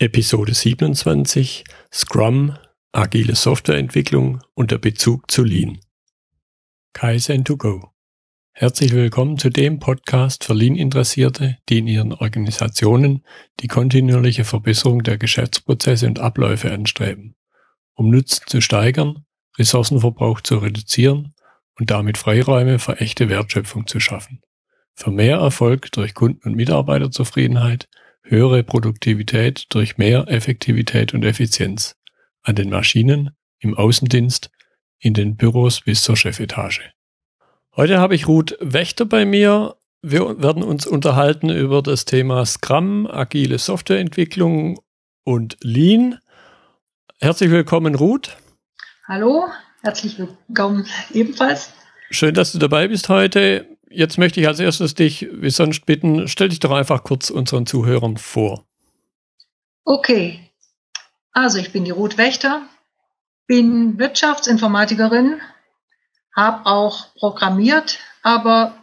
Episode 27 Scrum, agile Softwareentwicklung und der Bezug zu Lean. Kaizen to go. Herzlich willkommen zu dem Podcast für Lean-Interessierte, die in ihren Organisationen die kontinuierliche Verbesserung der Geschäftsprozesse und Abläufe anstreben, um Nutzen zu steigern, Ressourcenverbrauch zu reduzieren und damit Freiräume für echte Wertschöpfung zu schaffen. Für mehr Erfolg durch Kunden- und Mitarbeiterzufriedenheit höhere Produktivität durch mehr Effektivität und Effizienz an den Maschinen, im Außendienst, in den Büros bis zur Chefetage. Heute habe ich Ruth Wächter bei mir. Wir werden uns unterhalten über das Thema Scrum, agile Softwareentwicklung und Lean. Herzlich willkommen, Ruth. Hallo, herzlich willkommen ebenfalls. Schön, dass du dabei bist heute jetzt möchte ich als erstes dich, wie sonst bitten, stell dich doch einfach kurz unseren Zuhörern vor. Okay, also ich bin die Ruth Wächter, bin Wirtschaftsinformatikerin, habe auch programmiert, aber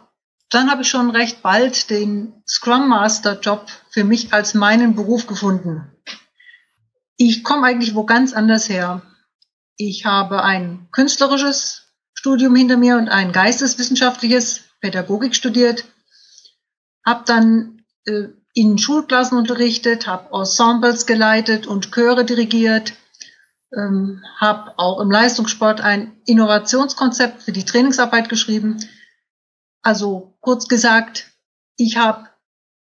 dann habe ich schon recht bald den Scrum Master Job für mich als meinen Beruf gefunden. Ich komme eigentlich wo ganz anders her. Ich habe ein künstlerisches Studium hinter mir und ein geisteswissenschaftliches Pädagogik studiert, habe dann äh, in Schulklassen unterrichtet, habe Ensembles geleitet und Chöre dirigiert, ähm, habe auch im Leistungssport ein Innovationskonzept für die Trainingsarbeit geschrieben. Also kurz gesagt, ich habe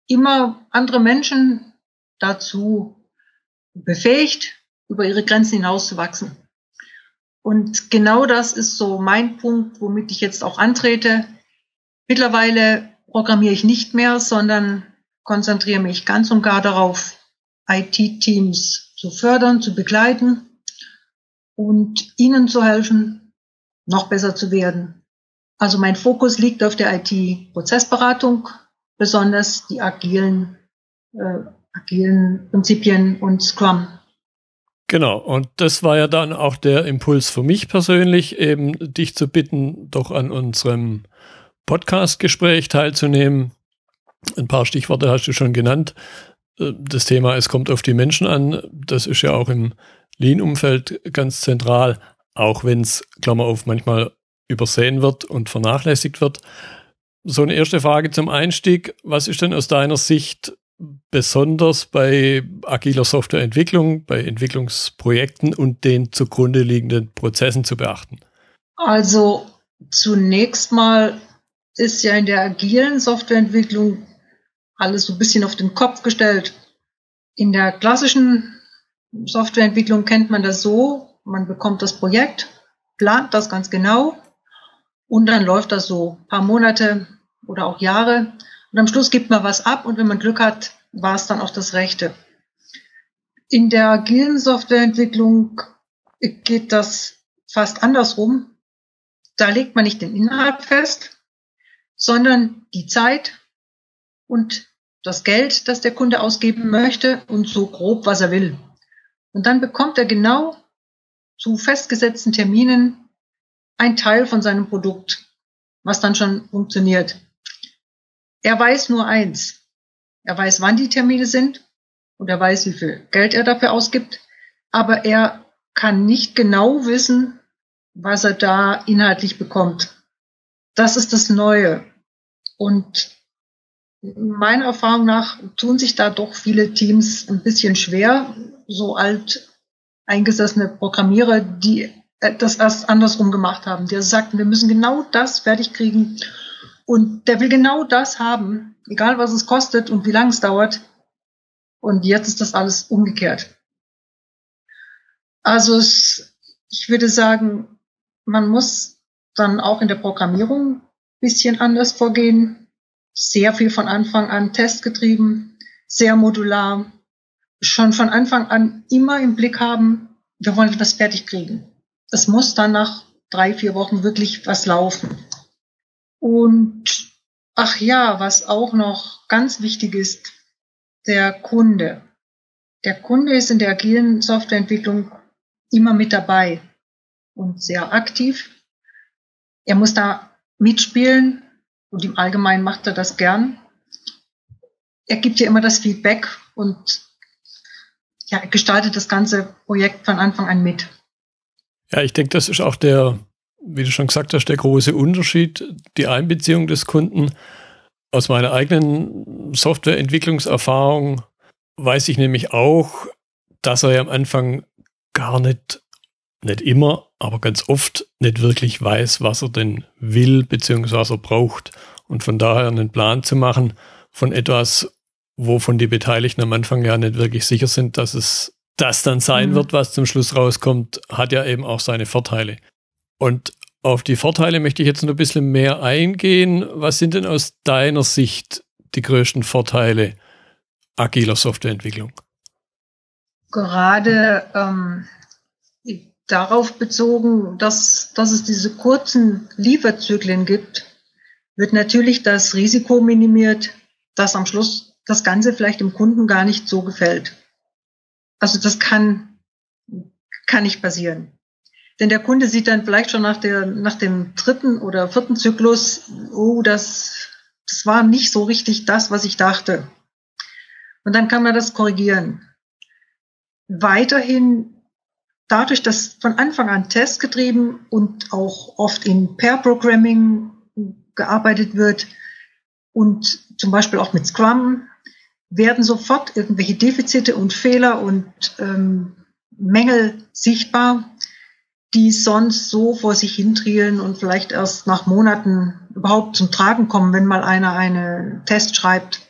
immer andere Menschen dazu befähigt, über ihre Grenzen hinauszuwachsen. Und genau das ist so mein Punkt, womit ich jetzt auch antrete. Mittlerweile programmiere ich nicht mehr, sondern konzentriere mich ganz und gar darauf, IT-Teams zu fördern, zu begleiten und ihnen zu helfen, noch besser zu werden. Also mein Fokus liegt auf der IT-Prozessberatung, besonders die agilen, äh, agilen Prinzipien und Scrum. Genau, und das war ja dann auch der Impuls für mich persönlich, eben dich zu bitten, doch an unserem Podcast-Gespräch teilzunehmen. Ein paar Stichworte hast du schon genannt. Äh, das Thema, es kommt auf die Menschen an. Das ist ja auch im Lean-Umfeld ganz zentral, auch wenn es, Klammer auf, manchmal übersehen wird und vernachlässigt wird. So eine erste Frage zum Einstieg. Was ist denn aus deiner Sicht besonders bei agiler Softwareentwicklung, bei Entwicklungsprojekten und den zugrunde liegenden Prozessen zu beachten? Also zunächst mal ist ja in der agilen Softwareentwicklung alles so ein bisschen auf den Kopf gestellt. In der klassischen Softwareentwicklung kennt man das so, man bekommt das Projekt, plant das ganz genau und dann läuft das so ein paar Monate oder auch Jahre und am Schluss gibt man was ab und wenn man Glück hat, war es dann auch das Rechte. In der agilen Softwareentwicklung geht das fast andersrum. Da legt man nicht den Inhalt fest, sondern die Zeit und das Geld, das der Kunde ausgeben möchte und so grob, was er will. Und dann bekommt er genau zu festgesetzten Terminen ein Teil von seinem Produkt, was dann schon funktioniert. Er weiß nur eins. Er weiß, wann die Termine sind und er weiß, wie viel Geld er dafür ausgibt, aber er kann nicht genau wissen, was er da inhaltlich bekommt. Das ist das Neue. Und meiner Erfahrung nach tun sich da doch viele Teams ein bisschen schwer, so alt eingesessene Programmierer, die das erst andersrum gemacht haben. Die sagten, wir müssen genau das fertig kriegen. Und der will genau das haben, egal was es kostet und wie lange es dauert. Und jetzt ist das alles umgekehrt. Also es, ich würde sagen, man muss dann auch in der Programmierung bisschen anders vorgehen. Sehr viel von Anfang an testgetrieben, sehr modular. Schon von Anfang an immer im Blick haben, wir wollen etwas fertig kriegen. Es muss dann nach drei, vier Wochen wirklich was laufen. Und ach ja, was auch noch ganz wichtig ist, der Kunde. Der Kunde ist in der agilen Softwareentwicklung immer mit dabei und sehr aktiv. Er muss da mitspielen und im Allgemeinen macht er das gern. Er gibt ja immer das Feedback und ja, gestaltet das ganze Projekt von Anfang an mit. Ja, ich denke, das ist auch der, wie du schon gesagt hast, der große Unterschied, die Einbeziehung des Kunden. Aus meiner eigenen Softwareentwicklungserfahrung weiß ich nämlich auch, dass er ja am Anfang gar nicht, nicht immer, aber ganz oft nicht wirklich weiß, was er denn will, was er braucht. Und von daher einen Plan zu machen von etwas, wovon die Beteiligten am Anfang ja nicht wirklich sicher sind, dass es das dann sein mhm. wird, was zum Schluss rauskommt, hat ja eben auch seine Vorteile. Und auf die Vorteile möchte ich jetzt noch ein bisschen mehr eingehen. Was sind denn aus deiner Sicht die größten Vorteile agiler Softwareentwicklung? Gerade ähm, darauf bezogen, dass, dass es diese kurzen Lieferzyklen gibt, wird natürlich das Risiko minimiert, dass am Schluss das Ganze vielleicht dem Kunden gar nicht so gefällt. Also das kann, kann nicht passieren. Denn der Kunde sieht dann vielleicht schon nach, der, nach dem dritten oder vierten Zyklus, oh, das, das war nicht so richtig das, was ich dachte. Und dann kann man das korrigieren. Weiterhin dadurch, dass von Anfang an testgetrieben und auch oft in Pair-Programming gearbeitet wird und zum Beispiel auch mit Scrum, werden sofort irgendwelche Defizite und Fehler und ähm, Mängel sichtbar, die sonst so vor sich hintrielen und vielleicht erst nach Monaten überhaupt zum Tragen kommen, wenn mal einer einen Test schreibt.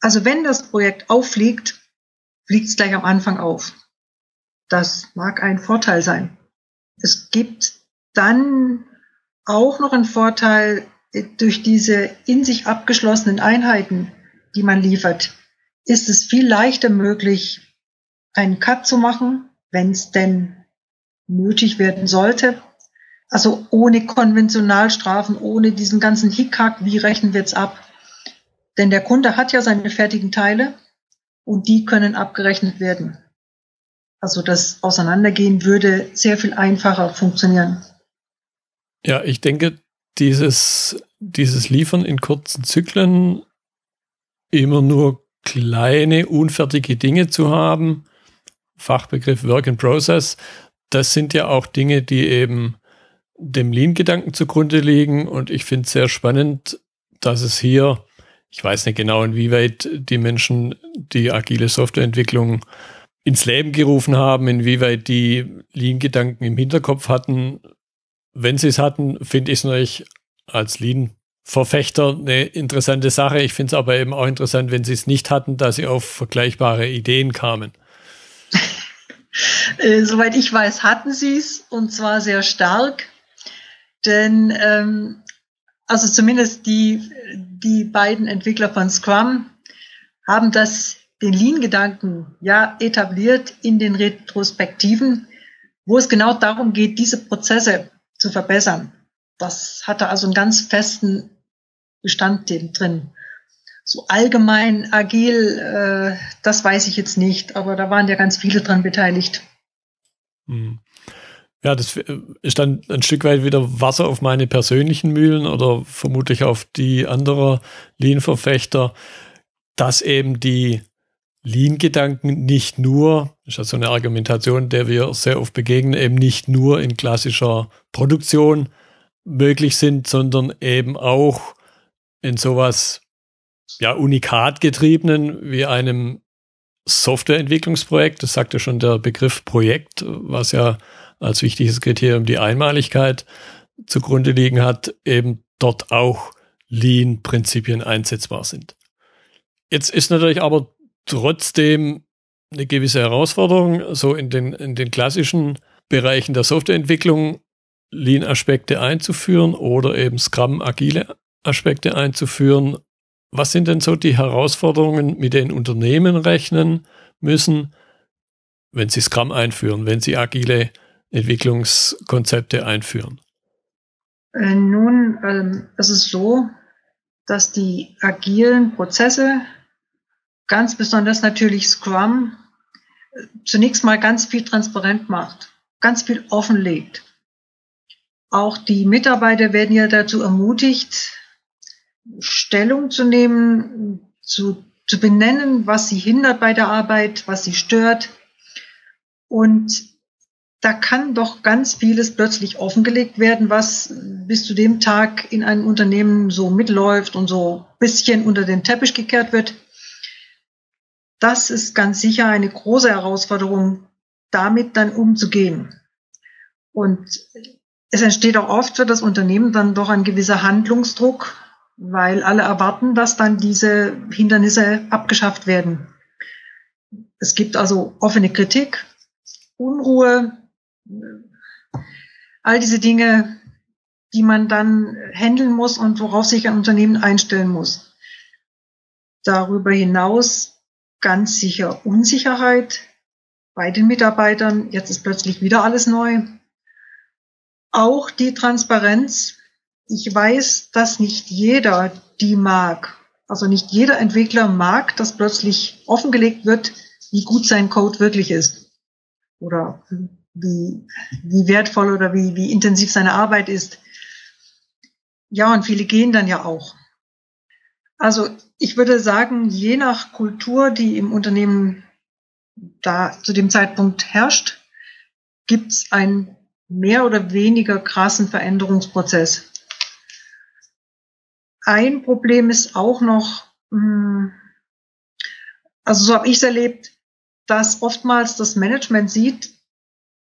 Also wenn das Projekt auffliegt, fliegt es gleich am Anfang auf. Das mag ein Vorteil sein. Es gibt dann auch noch einen Vorteil durch diese in sich abgeschlossenen Einheiten, die man liefert, ist es viel leichter möglich, einen Cut zu machen, wenn es denn nötig werden sollte. Also ohne Konventionalstrafen, ohne diesen ganzen Hickhack, wie rechnen wir jetzt ab? Denn der Kunde hat ja seine fertigen Teile und die können abgerechnet werden. Also das Auseinandergehen würde sehr viel einfacher funktionieren. Ja, ich denke, dieses, dieses Liefern in kurzen Zyklen, immer nur kleine, unfertige Dinge zu haben, Fachbegriff Work in Process, das sind ja auch Dinge, die eben dem Lean-Gedanken zugrunde liegen. Und ich finde es sehr spannend, dass es hier ich weiß nicht genau, inwieweit die Menschen die agile Softwareentwicklung ins Leben gerufen haben, inwieweit die Lean-Gedanken im Hinterkopf hatten. Wenn sie es hatten, finde ich es natürlich als Lean-Verfechter eine interessante Sache. Ich finde es aber eben auch interessant, wenn sie es nicht hatten, dass sie auf vergleichbare Ideen kamen. Äh, soweit ich weiß, hatten sie es und zwar sehr stark. Denn ähm, also zumindest die, die beiden Entwickler von Scrum haben das, den Lean-Gedanken ja etabliert in den Retrospektiven, wo es genau darum geht, diese Prozesse zu verbessern. Das hatte also einen ganz festen Bestandteil drin. So allgemein agil, äh, das weiß ich jetzt nicht, aber da waren ja ganz viele dran beteiligt. Hm. Ja, das äh, ist dann ein Stück weit wieder Wasser auf meine persönlichen Mühlen oder vermutlich auf die anderer Lean-Verfechter, dass eben die Lean-Gedanken nicht nur, das ist ja so eine Argumentation, der wir sehr oft begegnen, eben nicht nur in klassischer Produktion möglich sind, sondern eben auch in sowas ja unikatgetriebenen wie einem Softwareentwicklungsprojekt. Das sagt ja schon der Begriff Projekt, was ja als wichtiges Kriterium die Einmaligkeit zugrunde liegen hat, eben dort auch Lean-Prinzipien einsetzbar sind. Jetzt ist natürlich aber trotzdem eine gewisse Herausforderung, so in den, in den klassischen Bereichen der Softwareentwicklung Lean-Aspekte einzuführen oder eben Scrum-agile Aspekte einzuführen. Was sind denn so die Herausforderungen, mit denen Unternehmen rechnen müssen, wenn sie Scrum einführen, wenn sie agile Entwicklungskonzepte einführen? Äh, nun, ähm, es ist so, dass die agilen Prozesse, ganz besonders natürlich Scrum, zunächst mal ganz viel transparent macht, ganz viel offenlegt. Auch die Mitarbeiter werden ja dazu ermutigt, Stellung zu nehmen zu zu benennen, was sie hindert bei der Arbeit, was sie stört. Und da kann doch ganz vieles plötzlich offengelegt werden, was bis zu dem Tag in einem Unternehmen so mitläuft und so bisschen unter den Teppich gekehrt wird. Das ist ganz sicher eine große Herausforderung, damit dann umzugehen. Und es entsteht auch oft für das Unternehmen dann doch ein gewisser Handlungsdruck, weil alle erwarten, dass dann diese Hindernisse abgeschafft werden. Es gibt also offene Kritik, Unruhe, all diese Dinge, die man dann handeln muss und worauf sich ein Unternehmen einstellen muss. Darüber hinaus ganz sicher Unsicherheit bei den Mitarbeitern. Jetzt ist plötzlich wieder alles neu. Auch die Transparenz. Ich weiß, dass nicht jeder die mag. Also nicht jeder Entwickler mag, dass plötzlich offengelegt wird, wie gut sein Code wirklich ist. Oder wie, wie wertvoll oder wie, wie intensiv seine Arbeit ist. Ja, und viele gehen dann ja auch. Also ich würde sagen, je nach Kultur, die im Unternehmen da zu dem Zeitpunkt herrscht, gibt es einen mehr oder weniger krassen Veränderungsprozess. Ein Problem ist auch noch, hm, also so habe ich es erlebt, dass oftmals das Management sieht,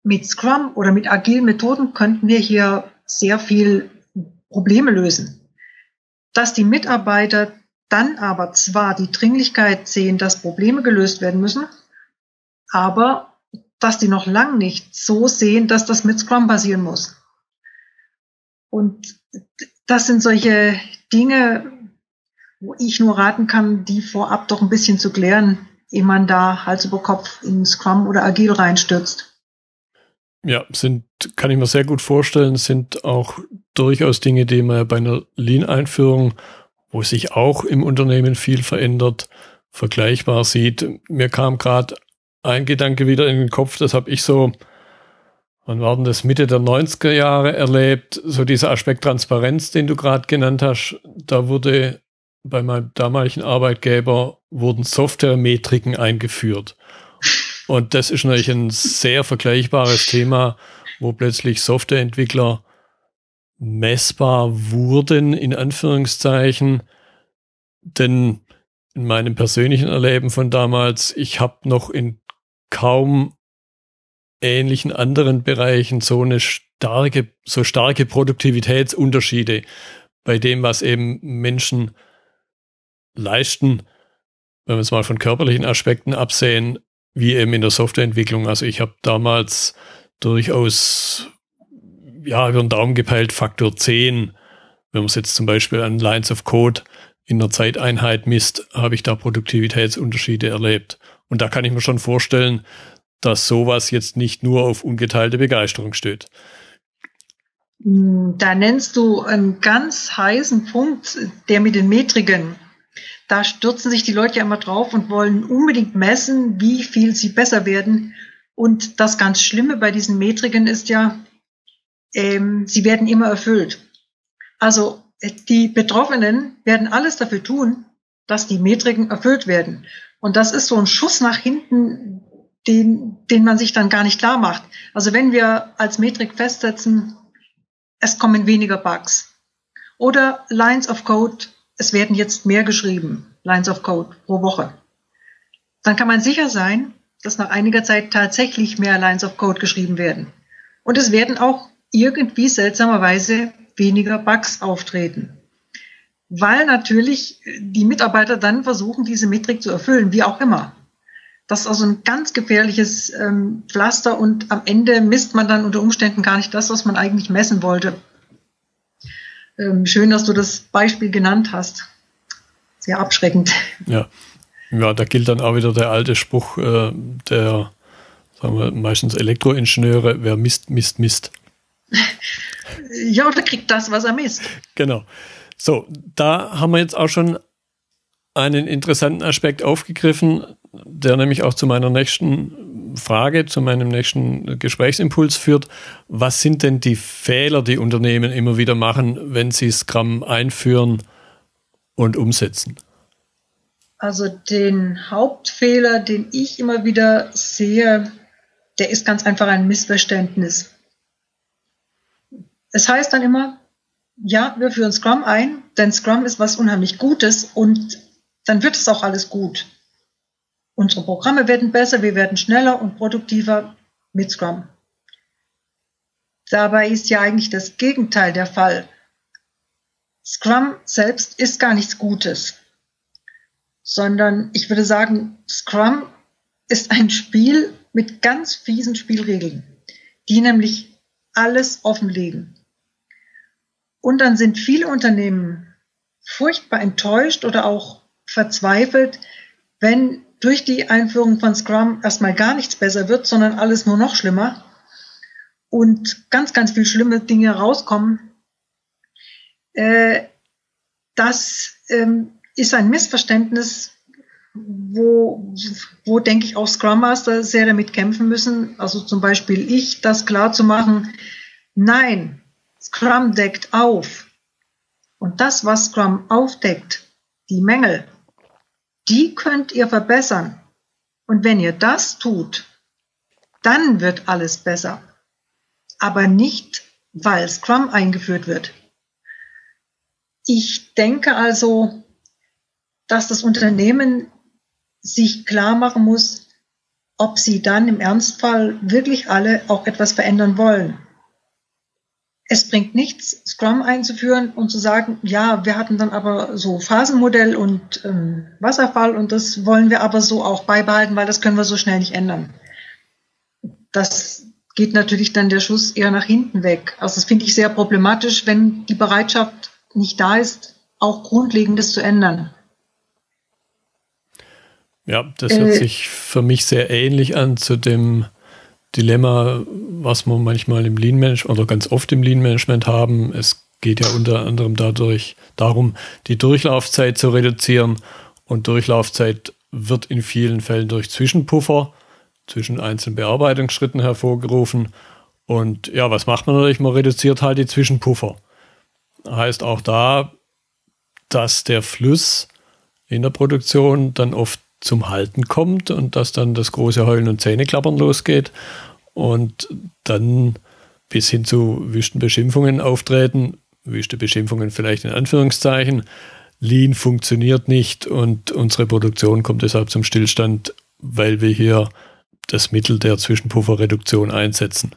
mit Scrum oder mit agilen Methoden könnten wir hier sehr viel Probleme lösen. Dass die Mitarbeiter dann aber zwar die Dringlichkeit sehen, dass Probleme gelöst werden müssen, aber dass die noch lang nicht so sehen, dass das mit Scrum passieren muss. Und das sind solche Dinge, wo ich nur raten kann, die vorab doch ein bisschen zu klären, ehe man da Hals über Kopf in Scrum oder Agil reinstürzt. Ja, sind, kann ich mir sehr gut vorstellen, sind auch durchaus Dinge, die man bei einer Lean-Einführung, wo sich auch im Unternehmen viel verändert, vergleichbar sieht. Mir kam gerade ein Gedanke wieder in den Kopf, das habe ich so, wann war denn das, Mitte der 90er Jahre erlebt, so dieser Aspekt Transparenz, den du gerade genannt hast, da wurde bei meinem damaligen Arbeitgeber wurden Softwaremetriken eingeführt. Und das ist natürlich ein sehr vergleichbares Thema, wo plötzlich Softwareentwickler messbar wurden, in Anführungszeichen. Denn in meinem persönlichen Erleben von damals, ich habe noch in kaum ähnlichen anderen Bereichen so eine starke, so starke Produktivitätsunterschiede bei dem, was eben Menschen leisten, wenn wir es mal von körperlichen Aspekten absehen, wie eben in der Softwareentwicklung. Also ich habe damals durchaus ja über den Daumen gepeilt Faktor 10. Wenn man es jetzt zum Beispiel an Lines of Code in der Zeiteinheit misst, habe ich da Produktivitätsunterschiede erlebt. Und da kann ich mir schon vorstellen, dass sowas jetzt nicht nur auf ungeteilte Begeisterung steht. Da nennst du einen ganz heißen Punkt, der mit den Metriken da stürzen sich die Leute ja immer drauf und wollen unbedingt messen, wie viel sie besser werden. Und das ganz Schlimme bei diesen Metriken ist ja, ähm, sie werden immer erfüllt. Also die Betroffenen werden alles dafür tun, dass die Metriken erfüllt werden. Und das ist so ein Schuss nach hinten, den, den man sich dann gar nicht klar macht. Also wenn wir als Metrik festsetzen, es kommen weniger Bugs oder Lines of Code es werden jetzt mehr geschrieben, Lines of Code pro Woche. Dann kann man sicher sein, dass nach einiger Zeit tatsächlich mehr Lines of Code geschrieben werden. Und es werden auch irgendwie seltsamerweise weniger Bugs auftreten. Weil natürlich die Mitarbeiter dann versuchen, diese Metrik zu erfüllen, wie auch immer. Das ist also ein ganz gefährliches ähm, Pflaster und am Ende misst man dann unter Umständen gar nicht das, was man eigentlich messen wollte. Ähm, schön, dass du das Beispiel genannt hast. Sehr abschreckend. Ja. Ja, da gilt dann auch wieder der alte Spruch äh, der, sagen wir, meistens Elektroingenieure, wer misst, misst, misst. Ja, oder kriegt das, was er misst. Genau. So, da haben wir jetzt auch schon einen interessanten Aspekt aufgegriffen, der nämlich auch zu meiner nächsten Frage, zu meinem nächsten Gesprächsimpuls führt. Was sind denn die Fehler, die Unternehmen immer wieder machen, wenn sie Scrum einführen und umsetzen? Also den Hauptfehler, den ich immer wieder sehe, der ist ganz einfach ein Missverständnis. Es heißt dann immer, ja, wir führen Scrum ein, denn Scrum ist was unheimlich Gutes und dann wird es auch alles gut. Unsere Programme werden besser, wir werden schneller und produktiver mit Scrum. Dabei ist ja eigentlich das Gegenteil der Fall. Scrum selbst ist gar nichts Gutes sondern ich würde sagen, Scrum ist ein Spiel mit ganz fiesen Spielregeln, die nämlich alles offenlegen. Und dann sind viele Unternehmen furchtbar enttäuscht oder auch verzweifelt, wenn durch die Einführung von Scrum erstmal gar nichts besser wird, sondern alles nur noch schlimmer und ganz, ganz viele schlimme Dinge rauskommen. Äh, das ähm, ist ein Missverständnis, wo, wo denke ich auch Scrum Master sehr damit kämpfen müssen. Also zum Beispiel ich, das klar zu machen. Nein, Scrum deckt auf. Und das, was Scrum aufdeckt, die Mängel, die könnt ihr verbessern. Und wenn ihr das tut, dann wird alles besser. Aber nicht, weil Scrum eingeführt wird. Ich denke also, dass das Unternehmen sich klar machen muss, ob sie dann im Ernstfall wirklich alle auch etwas verändern wollen. Es bringt nichts, Scrum einzuführen und zu sagen, ja, wir hatten dann aber so Phasenmodell und ähm, Wasserfall und das wollen wir aber so auch beibehalten, weil das können wir so schnell nicht ändern. Das geht natürlich dann der Schuss eher nach hinten weg. Also das finde ich sehr problematisch, wenn die Bereitschaft nicht da ist, auch Grundlegendes zu ändern. Ja, das hört äh, sich für mich sehr ähnlich an zu dem Dilemma, was wir manchmal im Lean Management oder ganz oft im Lean Management haben. Es geht ja unter anderem dadurch darum, die Durchlaufzeit zu reduzieren und Durchlaufzeit wird in vielen Fällen durch Zwischenpuffer zwischen einzelnen Bearbeitungsschritten hervorgerufen. Und ja, was macht man natürlich? Man reduziert halt die Zwischenpuffer. Heißt auch da, dass der Fluss in der Produktion dann oft zum Halten kommt und dass dann das große Heulen und Zähneklappern losgeht und dann bis hin zu wüsten Beschimpfungen auftreten, wüste Beschimpfungen vielleicht in Anführungszeichen. Lean funktioniert nicht und unsere Produktion kommt deshalb zum Stillstand, weil wir hier das Mittel der Zwischenpufferreduktion einsetzen.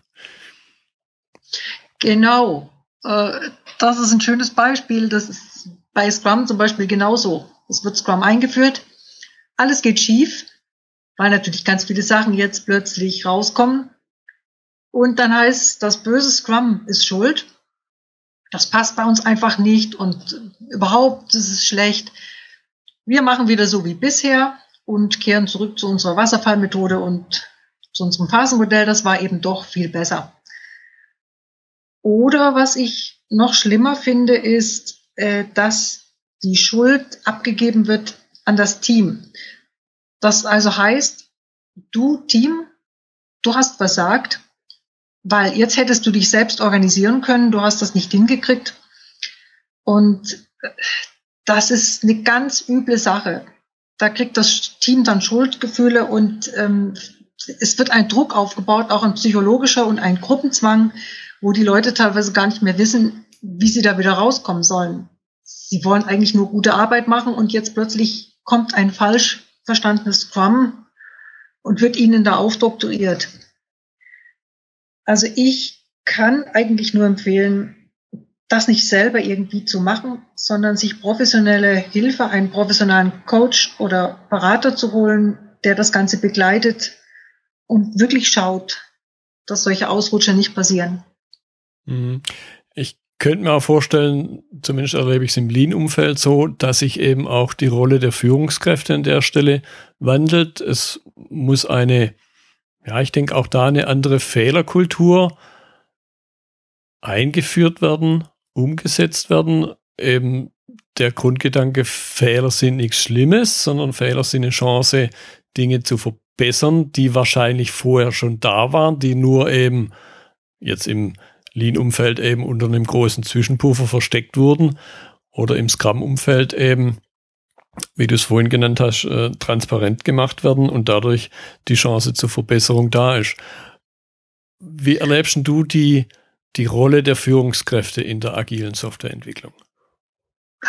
Genau. Äh, das ist ein schönes Beispiel. Das ist bei Scrum zum Beispiel genauso. Es wird Scrum eingeführt alles geht schief, weil natürlich ganz viele Sachen jetzt plötzlich rauskommen. Und dann heißt, das böse Scrum ist schuld. Das passt bei uns einfach nicht und überhaupt ist es schlecht. Wir machen wieder so wie bisher und kehren zurück zu unserer Wasserfallmethode und zu unserem Phasenmodell. Das war eben doch viel besser. Oder was ich noch schlimmer finde, ist, äh, dass die Schuld abgegeben wird an das Team. Das also heißt, du Team, du hast versagt, weil jetzt hättest du dich selbst organisieren können, du hast das nicht hingekriegt. Und das ist eine ganz üble Sache. Da kriegt das Team dann Schuldgefühle und ähm, es wird ein Druck aufgebaut, auch ein psychologischer und ein Gruppenzwang, wo die Leute teilweise gar nicht mehr wissen, wie sie da wieder rauskommen sollen. Sie wollen eigentlich nur gute Arbeit machen und jetzt plötzlich kommt ein falsch verstandenes Scrum und wird Ihnen da aufdoktoriert. Also ich kann eigentlich nur empfehlen, das nicht selber irgendwie zu machen, sondern sich professionelle Hilfe, einen professionellen Coach oder Berater zu holen, der das Ganze begleitet und wirklich schaut, dass solche Ausrutscher nicht passieren. Könnte mir auch vorstellen, zumindest erlebe ich es im Lean-Umfeld so, dass sich eben auch die Rolle der Führungskräfte an der Stelle wandelt. Es muss eine, ja, ich denke auch da eine andere Fehlerkultur eingeführt werden, umgesetzt werden. Eben der Grundgedanke, Fehler sind nichts Schlimmes, sondern Fehler sind eine Chance, Dinge zu verbessern, die wahrscheinlich vorher schon da waren, die nur eben jetzt im Lean-Umfeld eben unter einem großen Zwischenpuffer versteckt wurden oder im Scrum-Umfeld eben wie du es vorhin genannt hast, äh, transparent gemacht werden und dadurch die Chance zur Verbesserung da ist. Wie erlebst du die, die Rolle der Führungskräfte in der agilen Softwareentwicklung?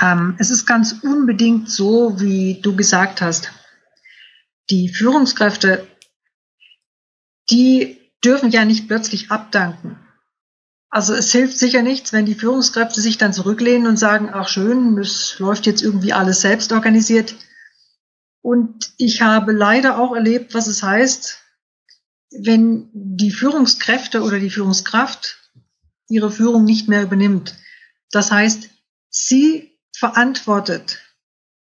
Ähm, es ist ganz unbedingt so, wie du gesagt hast. Die Führungskräfte, die dürfen ja nicht plötzlich abdanken. Also es hilft sicher nichts, wenn die Führungskräfte sich dann zurücklehnen und sagen, ach schön, es läuft jetzt irgendwie alles selbst organisiert. Und ich habe leider auch erlebt, was es heißt, wenn die Führungskräfte oder die Führungskraft ihre Führung nicht mehr übernimmt. Das heißt, sie verantwortet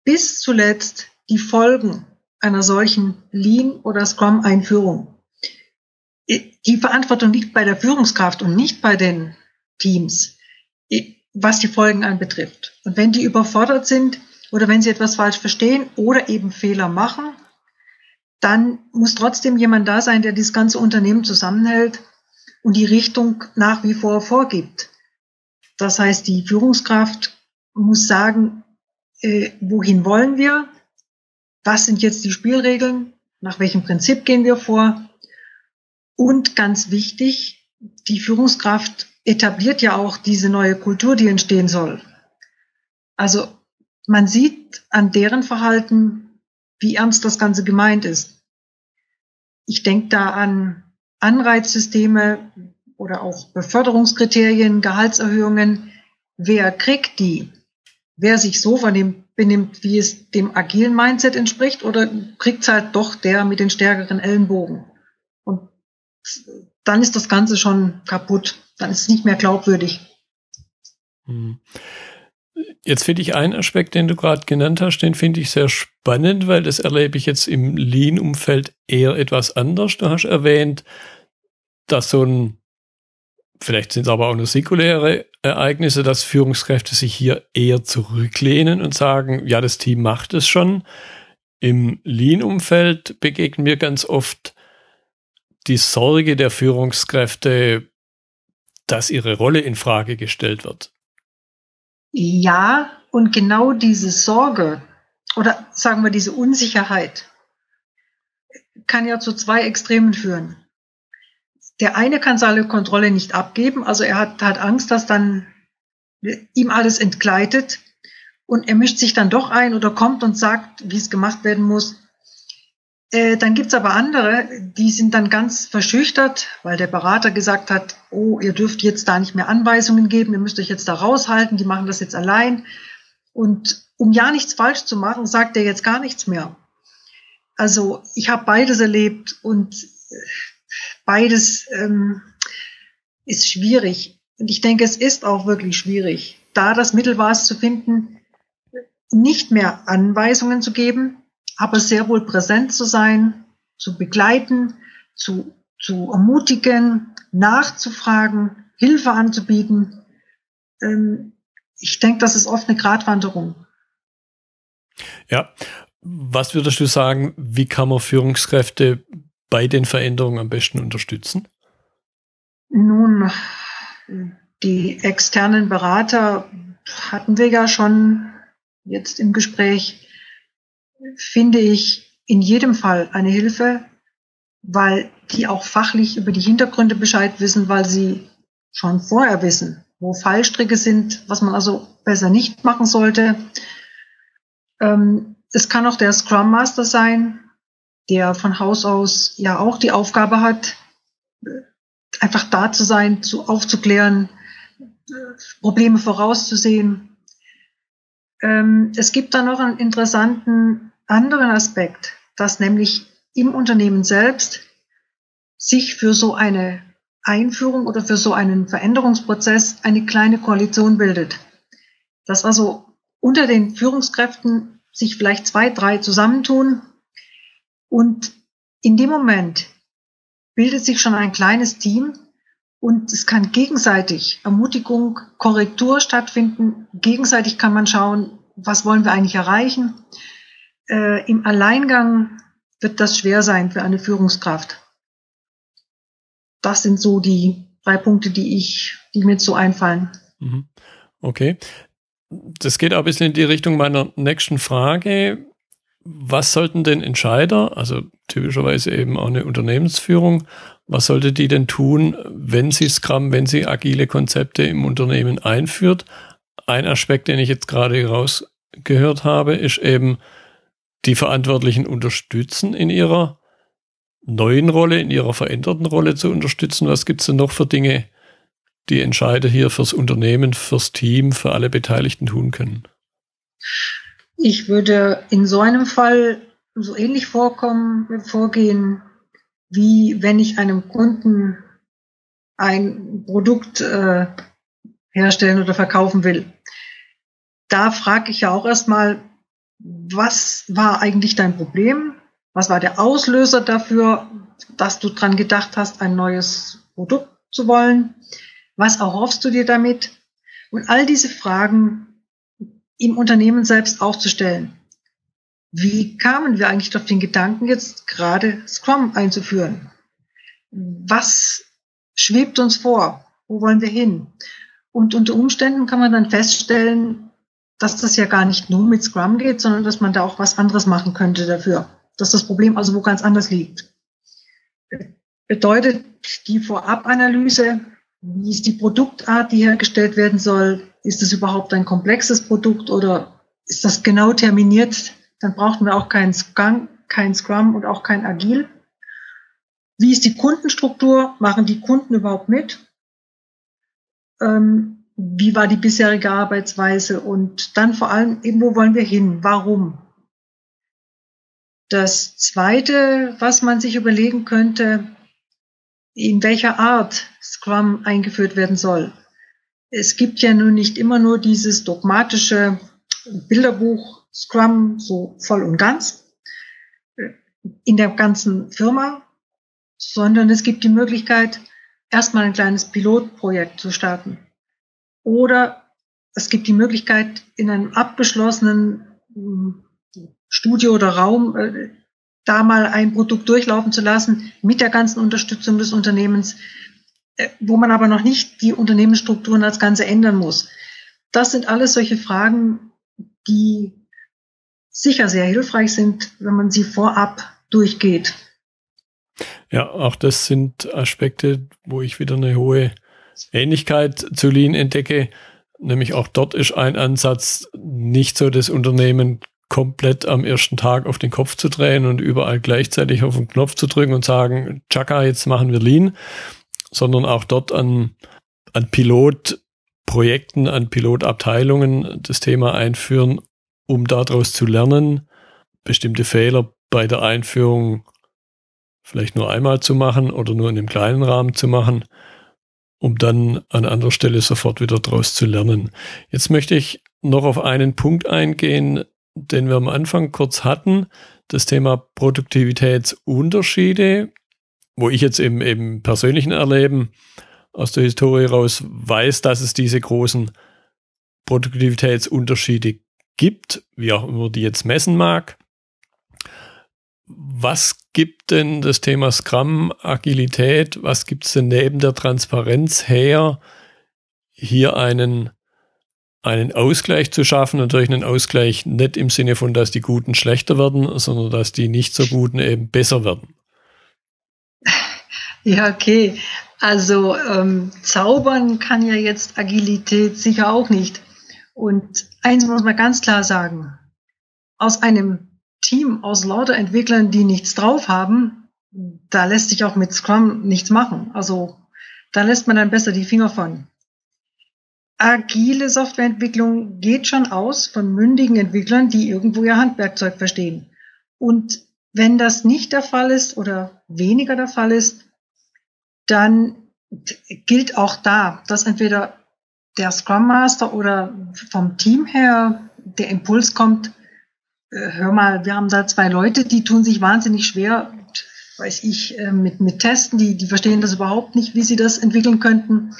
bis zuletzt die Folgen einer solchen Lean- oder Scrum-Einführung. Die Verantwortung liegt bei der Führungskraft und nicht bei den Teams, was die Folgen anbetrifft. Und wenn die überfordert sind oder wenn sie etwas falsch verstehen oder eben Fehler machen, dann muss trotzdem jemand da sein, der das ganze Unternehmen zusammenhält und die Richtung nach wie vor vorgibt. Das heißt, die Führungskraft muss sagen, äh, wohin wollen wir, was sind jetzt die Spielregeln, nach welchem Prinzip gehen wir vor und ganz wichtig, die Führungskraft etabliert ja auch diese neue Kultur, die entstehen soll. Also man sieht an deren Verhalten, wie ernst das Ganze gemeint ist. Ich denke da an Anreizsysteme oder auch Beförderungskriterien, Gehaltserhöhungen. Wer kriegt die? Wer sich so vernimmt, benimmt, wie es dem agilen Mindset entspricht, oder kriegt es halt doch der mit den stärkeren Ellenbogen? Dann ist das Ganze schon kaputt. Dann ist es nicht mehr glaubwürdig. Hm. Jetzt finde ich einen Aspekt, den du gerade genannt hast, den finde ich sehr spannend, weil das erlebe ich jetzt im Lean-Umfeld eher etwas anders. Du hast erwähnt, dass so ein, vielleicht sind es aber auch nur singuläre Ereignisse, dass Führungskräfte sich hier eher zurücklehnen und sagen, ja, das Team macht es schon. Im Lean-Umfeld begegnen wir ganz oft die Sorge der Führungskräfte, dass ihre Rolle in Frage gestellt wird. Ja, und genau diese Sorge oder sagen wir diese Unsicherheit kann ja zu zwei Extremen führen. Der eine kann seine Kontrolle nicht abgeben, also er hat, hat Angst, dass dann ihm alles entgleitet und er mischt sich dann doch ein oder kommt und sagt, wie es gemacht werden muss. Äh, dann gibt's aber andere, die sind dann ganz verschüchtert, weil der Berater gesagt hat, oh, ihr dürft jetzt da nicht mehr Anweisungen geben, ihr müsst euch jetzt da raushalten, die machen das jetzt allein. Und um ja nichts falsch zu machen, sagt er jetzt gar nichts mehr. Also ich habe beides erlebt und beides ähm, ist schwierig. Und ich denke, es ist auch wirklich schwierig, da das Mittelmaß zu finden, nicht mehr Anweisungen zu geben, aber sehr wohl präsent zu sein, zu begleiten, zu, zu ermutigen, nachzufragen, Hilfe anzubieten. Ähm, ich denke, das ist oft eine Gratwanderung. Ja, was würdest du sagen, wie kann man Führungskräfte bei den Veränderungen am besten unterstützen? Nun, die externen Berater hatten wir ja schon jetzt im Gespräch, finde ich in jedem Fall eine Hilfe, weil die auch fachlich über die Hintergründe Bescheid wissen, weil sie schon vorher wissen, wo Fallstricke sind, was man also besser nicht machen sollte. Ähm, es kann auch der Scrum Master sein, der von Haus aus ja auch die Aufgabe hat, einfach da zu sein, zu aufzuklären, Probleme vorauszusehen. Ähm, es gibt da noch einen interessanten anderen Aspekt, dass nämlich im Unternehmen selbst sich für so eine Einführung oder für so einen Veränderungsprozess eine kleine Koalition bildet. Dass also unter den Führungskräften sich vielleicht zwei, drei zusammentun und in dem Moment bildet sich schon ein kleines Team und es kann gegenseitig Ermutigung, Korrektur stattfinden. Gegenseitig kann man schauen, was wollen wir eigentlich erreichen. Äh, Im Alleingang wird das schwer sein für eine Führungskraft. Das sind so die drei Punkte, die ich, die mir so einfallen. Mhm. Okay. das geht auch ein bisschen in die Richtung meiner nächsten Frage. Was sollten denn Entscheider, also typischerweise eben auch eine Unternehmensführung, was sollte die denn tun, wenn sie Scrum, wenn sie agile Konzepte im Unternehmen einführt? Ein Aspekt, den ich jetzt gerade rausgehört habe, ist eben die Verantwortlichen unterstützen in ihrer neuen Rolle, in ihrer veränderten Rolle zu unterstützen. Was gibt es denn noch für Dinge, die Entscheider hier fürs Unternehmen, fürs Team, für alle Beteiligten tun können? Ich würde in so einem Fall so ähnlich vorkommen, vorgehen, wie wenn ich einem Kunden ein Produkt äh, herstellen oder verkaufen will. Da frage ich ja auch erstmal, was war eigentlich dein Problem? Was war der Auslöser dafür, dass du dran gedacht hast, ein neues Produkt zu wollen? Was erhoffst du dir damit? Und all diese Fragen im Unternehmen selbst auch zu stellen. Wie kamen wir eigentlich auf den Gedanken, jetzt gerade Scrum einzuführen? Was schwebt uns vor? Wo wollen wir hin? Und unter Umständen kann man dann feststellen, dass das ja gar nicht nur mit Scrum geht, sondern dass man da auch was anderes machen könnte dafür. Dass das Problem also wo ganz anders liegt. Bedeutet die Vorabanalyse wie ist die Produktart, die hergestellt werden soll? Ist es überhaupt ein komplexes Produkt oder ist das genau terminiert? Dann brauchen wir auch kein Scrum, kein Scrum und auch kein Agil. Wie ist die Kundenstruktur? Machen die Kunden überhaupt mit? Ähm, wie war die bisherige Arbeitsweise? Und dann vor allem, eben, wo wollen wir hin? Warum? Das Zweite, was man sich überlegen könnte, in welcher Art Scrum eingeführt werden soll. Es gibt ja nun nicht immer nur dieses dogmatische Bilderbuch Scrum so voll und ganz in der ganzen Firma, sondern es gibt die Möglichkeit, erstmal ein kleines Pilotprojekt zu starten. Oder es gibt die Möglichkeit, in einem abgeschlossenen hm, Studio oder Raum äh, da mal ein Produkt durchlaufen zu lassen mit der ganzen Unterstützung des Unternehmens, äh, wo man aber noch nicht die Unternehmensstrukturen als Ganze ändern muss. Das sind alles solche Fragen, die sicher sehr hilfreich sind, wenn man sie vorab durchgeht. Ja, auch das sind Aspekte, wo ich wieder eine hohe Ähnlichkeit zu Lean entdecke. Nämlich auch dort ist ein Ansatz, nicht so das Unternehmen komplett am ersten Tag auf den Kopf zu drehen und überall gleichzeitig auf den Knopf zu drücken und sagen, Chaka, jetzt machen wir Lean, sondern auch dort an, an Pilotprojekten, an Pilotabteilungen das Thema einführen, um daraus zu lernen, bestimmte Fehler bei der Einführung vielleicht nur einmal zu machen oder nur in einem kleinen Rahmen zu machen, um dann an anderer Stelle sofort wieder daraus zu lernen. Jetzt möchte ich noch auf einen Punkt eingehen, den wir am Anfang kurz hatten, das Thema Produktivitätsunterschiede, wo ich jetzt im, im persönlichen Erleben aus der Historie raus weiß, dass es diese großen Produktivitätsunterschiede gibt, wie auch immer die jetzt messen mag. Was gibt denn das Thema Scrum, Agilität, was gibt es denn neben der Transparenz her, hier einen einen Ausgleich zu schaffen. Natürlich einen Ausgleich nicht im Sinne von, dass die Guten schlechter werden, sondern dass die nicht so Guten eben besser werden. Ja, okay. Also ähm, zaubern kann ja jetzt Agilität sicher auch nicht. Und eins muss man ganz klar sagen. Aus einem Team aus lauter Entwicklern, die nichts drauf haben, da lässt sich auch mit Scrum nichts machen. Also da lässt man dann besser die Finger von agile Softwareentwicklung geht schon aus von mündigen Entwicklern, die irgendwo ihr Handwerkzeug verstehen. Und wenn das nicht der Fall ist oder weniger der Fall ist, dann gilt auch da, dass entweder der Scrum Master oder vom Team her der Impuls kommt, hör mal, wir haben da zwei Leute, die tun sich wahnsinnig schwer, weiß ich, äh, mit, mit Testen, die, die verstehen das überhaupt nicht, wie sie das entwickeln könnten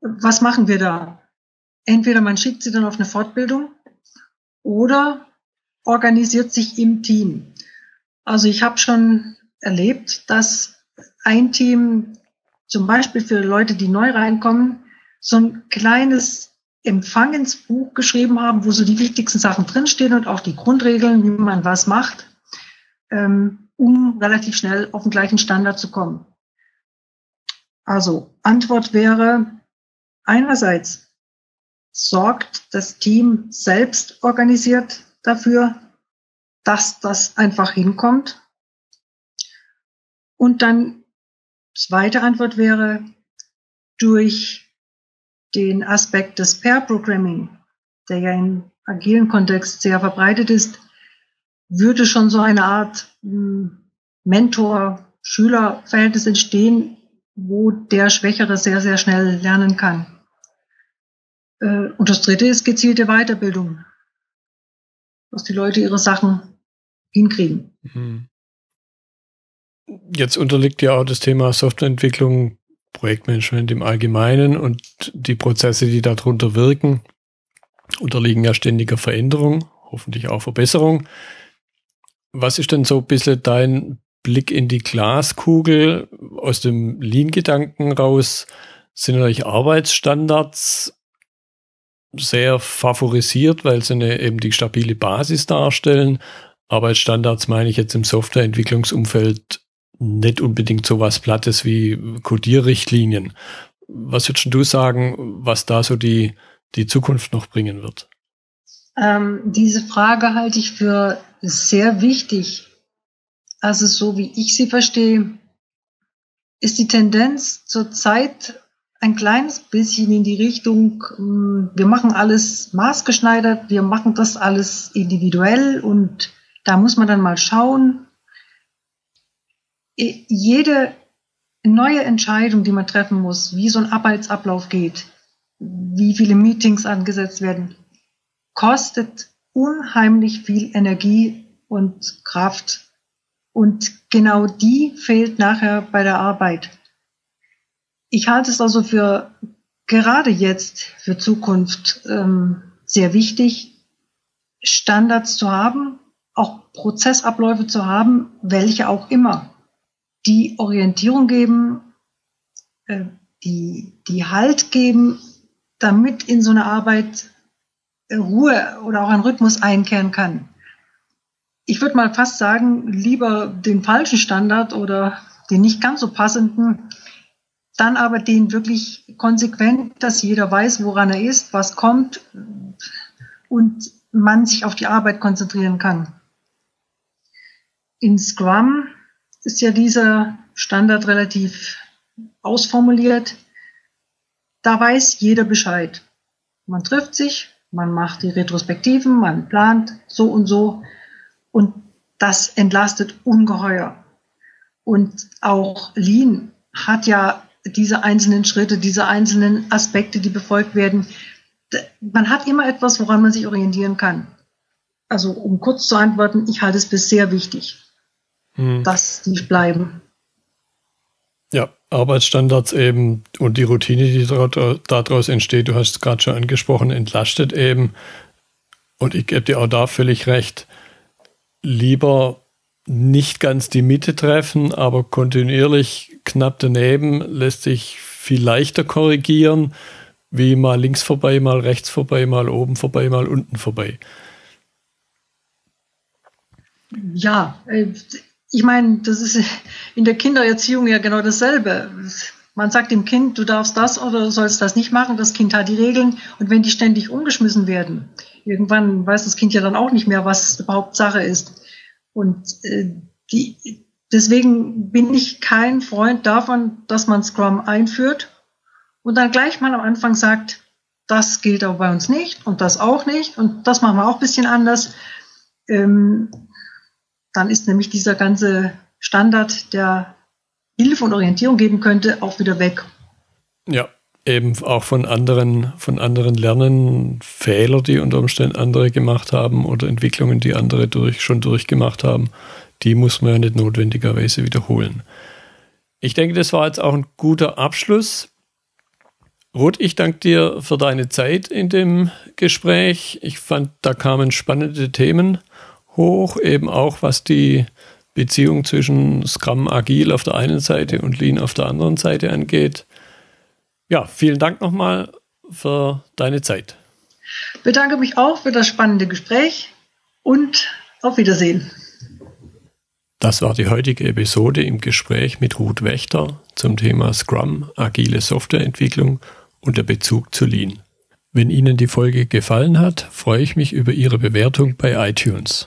was machen wir da? Entweder man schickt sie dann auf eine Fortbildung oder organisiert sich im Team. Also ich habe schon erlebt, dass ein Team zum Beispiel für Leute, die neu reinkommen, so ein kleines Empfangensbuch geschrieben haben, wo so die wichtigsten Sachen drinstehen und auch die Grundregeln, wie man was macht, ähm, um relativ schnell auf den gleichen Standard zu kommen. Also Antwort wäre einerseits sorgt das Team selbst organisiert dafür, dass das einfach hinkommt. Und dann zweite Antwort wäre durch den Aspekt des Pair Programming, der ja im agilen Kontext sehr verbreitet ist, würde schon so eine Art hm, Mentor-Schüler-Verhältnis entstehen, wo der Schwächere sehr, sehr schnell lernen kann. Äh, und das dritte ist gezielte Weiterbildung, dass die Leute ihre Sachen hinkriegen. Mhm. Jetzt unterliegt ja auch das Thema Softwareentwicklung, Projektmanagement im Allgemeinen und die Prozesse, die darunter wirken, unterliegen ja ständiger Veränderung, hoffentlich auch Verbesserung. Was ist denn so ein bisschen dein Blick in die Glaskugel aus dem Lean-Gedanken raus? Sind natürlich Arbeitsstandards sehr favorisiert, weil sie eine, eben die stabile Basis darstellen. Arbeitsstandards meine ich jetzt im Softwareentwicklungsumfeld nicht unbedingt so was Plattes wie Codierrichtlinien. Was würdest du sagen, was da so die, die Zukunft noch bringen wird? Ähm, diese Frage halte ich für sehr wichtig. Also so wie ich sie verstehe, ist die Tendenz zurzeit ein kleines bisschen in die Richtung, hm, wir machen alles maßgeschneidert, wir machen das alles individuell und da muss man dann mal schauen. Jede neue Entscheidung, die man treffen muss, wie so ein Arbeitsablauf geht, wie viele Meetings angesetzt werden, kostet unheimlich viel Energie und Kraft. Und genau die fehlt nachher bei der Arbeit. Ich halte es also für gerade jetzt für Zukunft ähm, sehr wichtig, Standards zu haben, auch Prozessabläufe zu haben, welche auch immer, die Orientierung geben, äh, die, die Halt geben, damit in so eine Arbeit äh, Ruhe oder auch ein Rhythmus einkehren kann. Ich würde mal fast sagen, lieber den falschen Standard oder den nicht ganz so passenden, dann aber den wirklich konsequent, dass jeder weiß, woran er ist, was kommt und man sich auf die Arbeit konzentrieren kann. In Scrum ist ja dieser Standard relativ ausformuliert. Da weiß jeder Bescheid. Man trifft sich, man macht die Retrospektiven, man plant so und so und das entlastet ungeheuer. Und auch Lean hat ja diese einzelnen Schritte, diese einzelnen Aspekte, die befolgt werden. Man hat immer etwas, woran man sich orientieren kann. Also um kurz zu antworten, ich halte es für sehr wichtig, hm. dass die bleiben. Ja, Arbeitsstandards eben und die Routine, die daraus entsteht, du hast es gerade schon angesprochen, entlastet eben. Und ich gebe dir auch da völlig recht. Lieber nicht ganz die Mitte treffen, aber kontinuierlich knapp daneben lässt sich viel leichter korrigieren, wie mal links vorbei, mal rechts vorbei, mal oben vorbei, mal unten vorbei. Ja, äh, ich meine, das ist in der Kindererziehung ja genau dasselbe. Man sagt dem Kind, du darfst das oder du sollst das nicht machen. Das Kind hat die Regeln und wenn die ständig umgeschmissen werden, irgendwann weiß das Kind ja dann auch nicht mehr, was überhaupt Sache ist. Und äh, die, deswegen bin ich kein Freund davon, dass man Scrum einführt und dann gleich mal am Anfang sagt, das gilt aber bei uns nicht und das auch nicht und das machen wir auch ein bisschen anders. Ähm, dann ist nämlich dieser ganze Standard, der Hilfe und Orientierung geben könnte, auch wieder weg. Ja, eben auch von anderen, von anderen lernen, Fehler, die unter Umständen andere gemacht haben oder Entwicklungen, die andere durch, schon durchgemacht haben, die muss man ja nicht notwendigerweise wiederholen. Ich denke, das war jetzt auch ein guter Abschluss. Ruth, ich danke dir für deine Zeit in dem Gespräch. Ich fand, da kamen spannende Themen hoch, eben auch was die Beziehung zwischen Scrum Agil auf der einen Seite und Lean auf der anderen Seite angeht. Ja, vielen Dank nochmal, für deine Zeit. Bedanke mich auch für das spannende Gespräch und auf Wiedersehen. Das war die heutige Episode im Gespräch mit Ruth Wächter zum Thema Scrum, agile Softwareentwicklung und der Bezug zu Lean. Wenn Ihnen die Folge gefallen hat, freue ich mich über Ihre Bewertung bei iTunes.